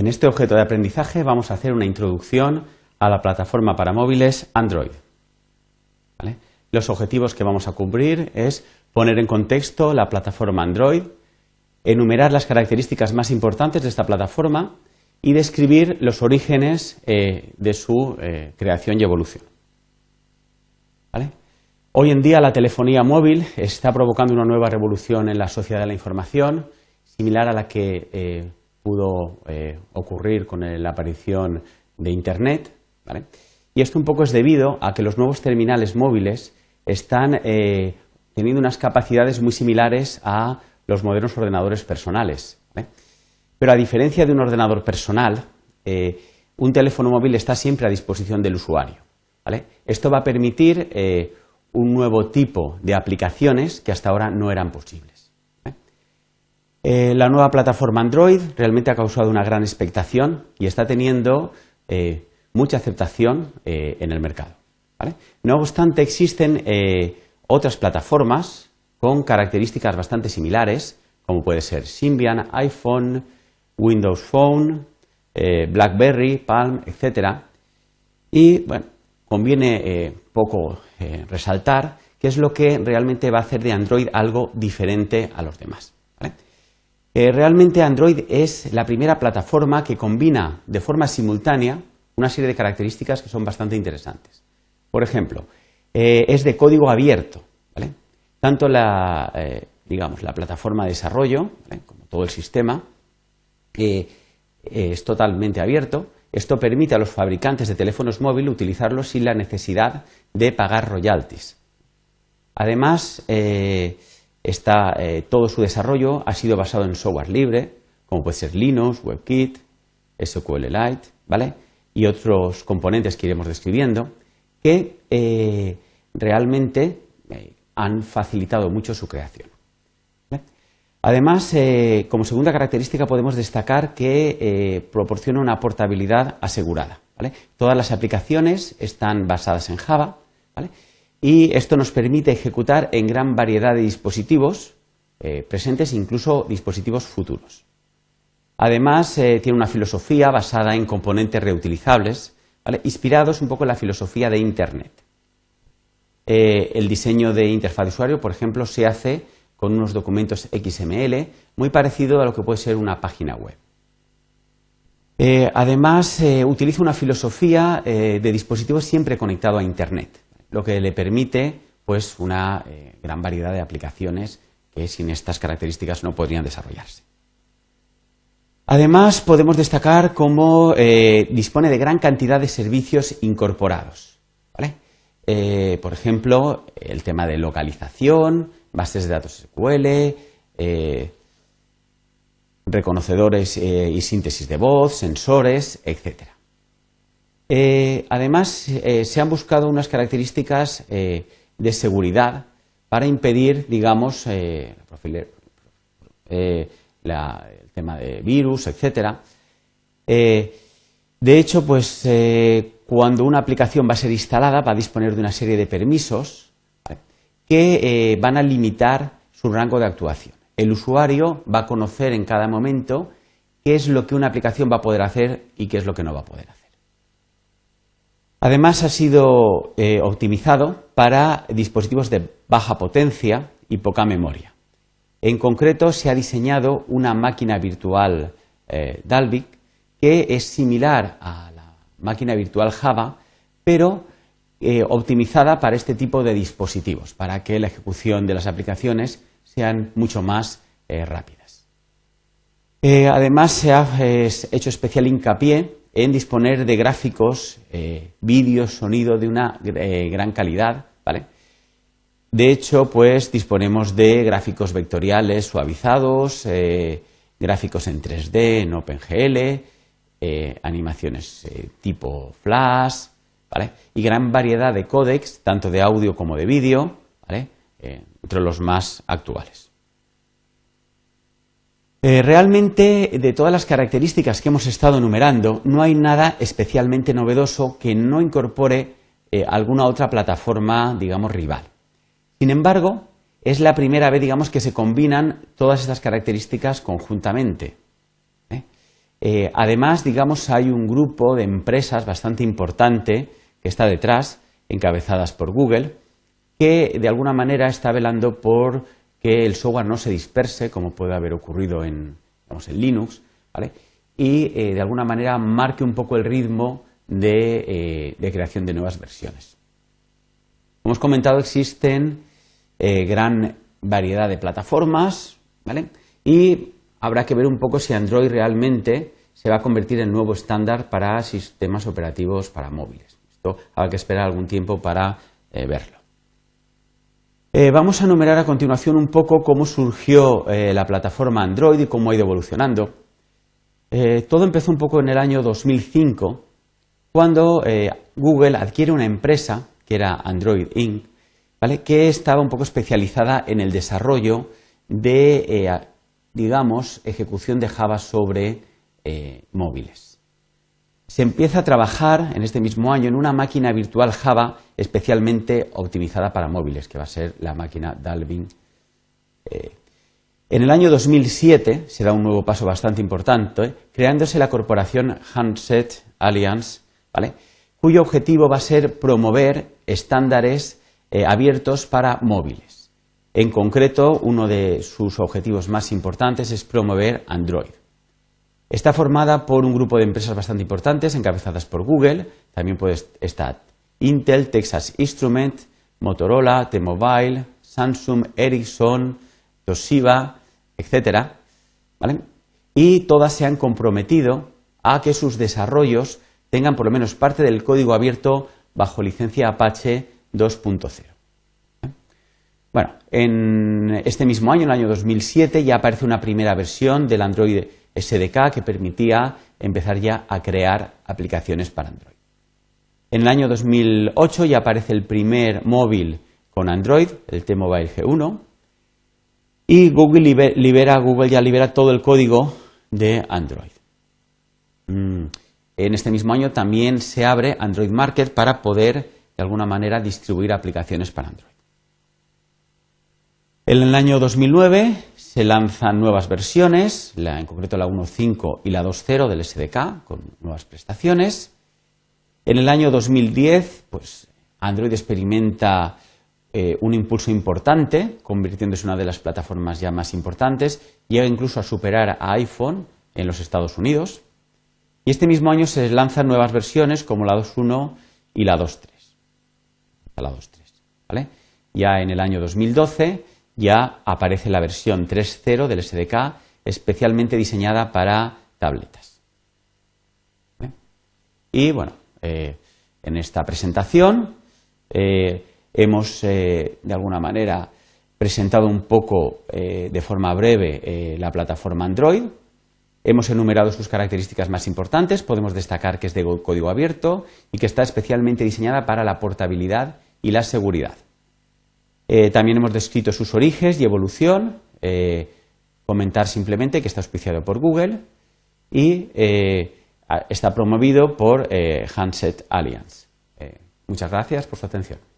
En este objeto de aprendizaje vamos a hacer una introducción a la plataforma para móviles Android. Los objetivos que vamos a cubrir es poner en contexto la plataforma Android, enumerar las características más importantes de esta plataforma y describir los orígenes eh, de su eh, creación y evolución. Hoy en día la telefonía móvil está provocando una nueva revolución en la sociedad de la información, similar a la que eh, pudo ocurrir con la aparición de Internet. Y esto un poco es debido a que los nuevos terminales móviles están teniendo unas capacidades muy similares a los modernos ordenadores personales. Pero a diferencia de un ordenador personal, eh, un teléfono móvil está siempre a disposición del usuario. Esto va a permitir eh, un nuevo tipo de aplicaciones que hasta ahora no eran posibles. Eh, la nueva plataforma Android realmente ha causado una gran expectación y está teniendo mucha aceptación en el mercado. No obstante, existen otras plataformas con características bastante similares, como puede ser Symbian, iPhone, Windows Phone, eh, BlackBerry, Palm, etc. Y bueno, conviene eh, poco eh, resaltar qué es lo que realmente va a hacer de Android algo diferente a los demás. Realmente Android es la primera plataforma que combina de forma simultánea una serie de características que son bastante interesantes. Por ejemplo, es de código abierto. Tanto la, digamos, la plataforma de desarrollo, como todo el sistema, eh, es totalmente abierto. Esto permite a los fabricantes de teléfonos móviles utilizarlos sin la necesidad de pagar royalties. Además, eh, eh, todo su desarrollo ha sido basado en software libre, como puede ser Linux, WebKit, SQLite, ¿vale? Y otros componentes que iremos describiendo, que realmente han facilitado mucho su creación. Además, eh, como segunda característica podemos destacar que eh, proporciona una portabilidad asegurada. Todas las aplicaciones están basadas en Java y esto nos permite ejecutar en gran variedad de dispositivos eh, presentes e incluso dispositivos futuros. Además, tiene una filosofía basada en componentes reutilizables, inspirados un poco en la filosofía de Internet. el diseño de interfaz de usuario, por ejemplo, se hace con unos documentos XML, muy parecido a lo que puede ser una página web. Eh, además, eh, utiliza una filosofía eh, de dispositivos siempre conectado a Internet, lo que le permite pues, una gran variedad de aplicaciones que sin estas características no podrían desarrollarse. Además, podemos destacar cómo dispone de gran cantidad de servicios incorporados. por ejemplo, el tema de localización, bases de datos SQL, eh, reconocedores eh, y síntesis de voz, sensores, etc. Eh, además, se han buscado unas características de seguridad para impedir, digamos, el tema de virus, etc. de hecho, pues cuando una aplicación va a ser instalada va a disponer de una serie de permisos que eh, van a limitar su rango de actuación. El usuario va a conocer en cada momento qué es lo que una aplicación va a poder hacer y qué es lo que no va a poder hacer. Además, ha sido eh, optimizado para dispositivos de baja potencia y poca memoria. En concreto, se ha diseñado una máquina virtual eh, Dalvik que es similar a la máquina virtual Java, pero eh, optimizada para este tipo de dispositivos, para que la ejecución de las aplicaciones sean mucho más rápidas. Además, se ha hecho especial hincapié en disponer de gráficos, vídeo, sonido de una gran calidad. De hecho, pues disponemos de gráficos vectoriales suavizados, gráficos en 3D, en OpenGL, animaciones tipo Flash, y gran variedad de códecs, tanto de audio como de vídeo, eh, entre los más actuales. Eh, realmente, de todas las características que hemos estado enumerando, no hay nada especialmente novedoso que no incorpore eh, alguna otra plataforma, digamos, rival. Sin embargo, es la primera vez, digamos, que se combinan todas estas características conjuntamente. además, digamos, hay un grupo de empresas bastante importante que está detrás, encabezadas por Google, que de alguna manera está velando por que el software no se disperse, como puede haber ocurrido en, en Linux, ¿vale? y eh, de alguna manera marque un poco el ritmo de, eh, creación de nuevas versiones. Como hemos comentado, existen eh, gran variedad de plataformas ¿vale? y habrá que ver un poco si Android realmente se va a convertir en nuevo estándar para sistemas operativos para móviles. Esto habrá que esperar algún tiempo para verlo. Vamos a enumerar a continuación un poco cómo surgió la plataforma Android y cómo ha ido evolucionando. Eh, todo empezó un poco en el año 2005, cuando eh, Google adquiere una empresa, que era Android Inc., que estaba un poco especializada en el desarrollo de, eh, digamos, ejecución de Java sobre móviles. Se empieza a trabajar en este mismo año en una máquina virtual Java especialmente optimizada para móviles, que va a ser la máquina Dalvin en el año 2007 se da un nuevo paso bastante importante, creándose la corporación Handset Alliance, cuyo objetivo va a ser promover estándares eh, abiertos para móviles. En concreto, uno de sus objetivos más importantes es promover Android. Está formada por un grupo de empresas bastante importantes, encabezadas por Google, también puede estar Intel, Texas Instrument, Motorola, T-Mobile, Samsung, Ericsson, Toshiba, etcétera, Y todas se han comprometido a que sus desarrollos tengan por lo menos parte del código abierto bajo licencia Apache 2.0. Bueno, en este mismo año, en el año 2007, ya aparece una primera versión del Android SDK que permitía empezar ya a crear aplicaciones para Android. En el año 2008 ya aparece el primer móvil con Android, el T-Mobile G1, y Google libera, Google ya libera todo el código de Android. Mm. En este mismo año también se abre Android Market para poder, de alguna manera, distribuir aplicaciones para Android. En el año 2009 se lanzan nuevas versiones, en concreto la 1.5 y la 2.0 del SDK, con nuevas prestaciones. En el año 2010, pues Android experimenta eh, un impulso importante, convirtiéndose en una de las plataformas ya más importantes, llega incluso a superar a iPhone en los Estados Unidos. Y este mismo año se lanzan nuevas versiones como la 2.1 y la 2.3. La 2.3, Ya en el año 2012 ya aparece la versión 3.0 del SDK especialmente diseñada para tabletas. Y bueno, eh, en esta presentación eh, Hemos, eh, de alguna manera, presentado un poco de forma breve la plataforma Android. Hemos enumerado sus características más importantes. Podemos destacar que es de código abierto y que está especialmente diseñada para la portabilidad y la seguridad. También hemos descrito sus orígenes y evolución. comentar simplemente que está auspiciado por Google y está promovido por Handset Alliance. muchas gracias por su atención.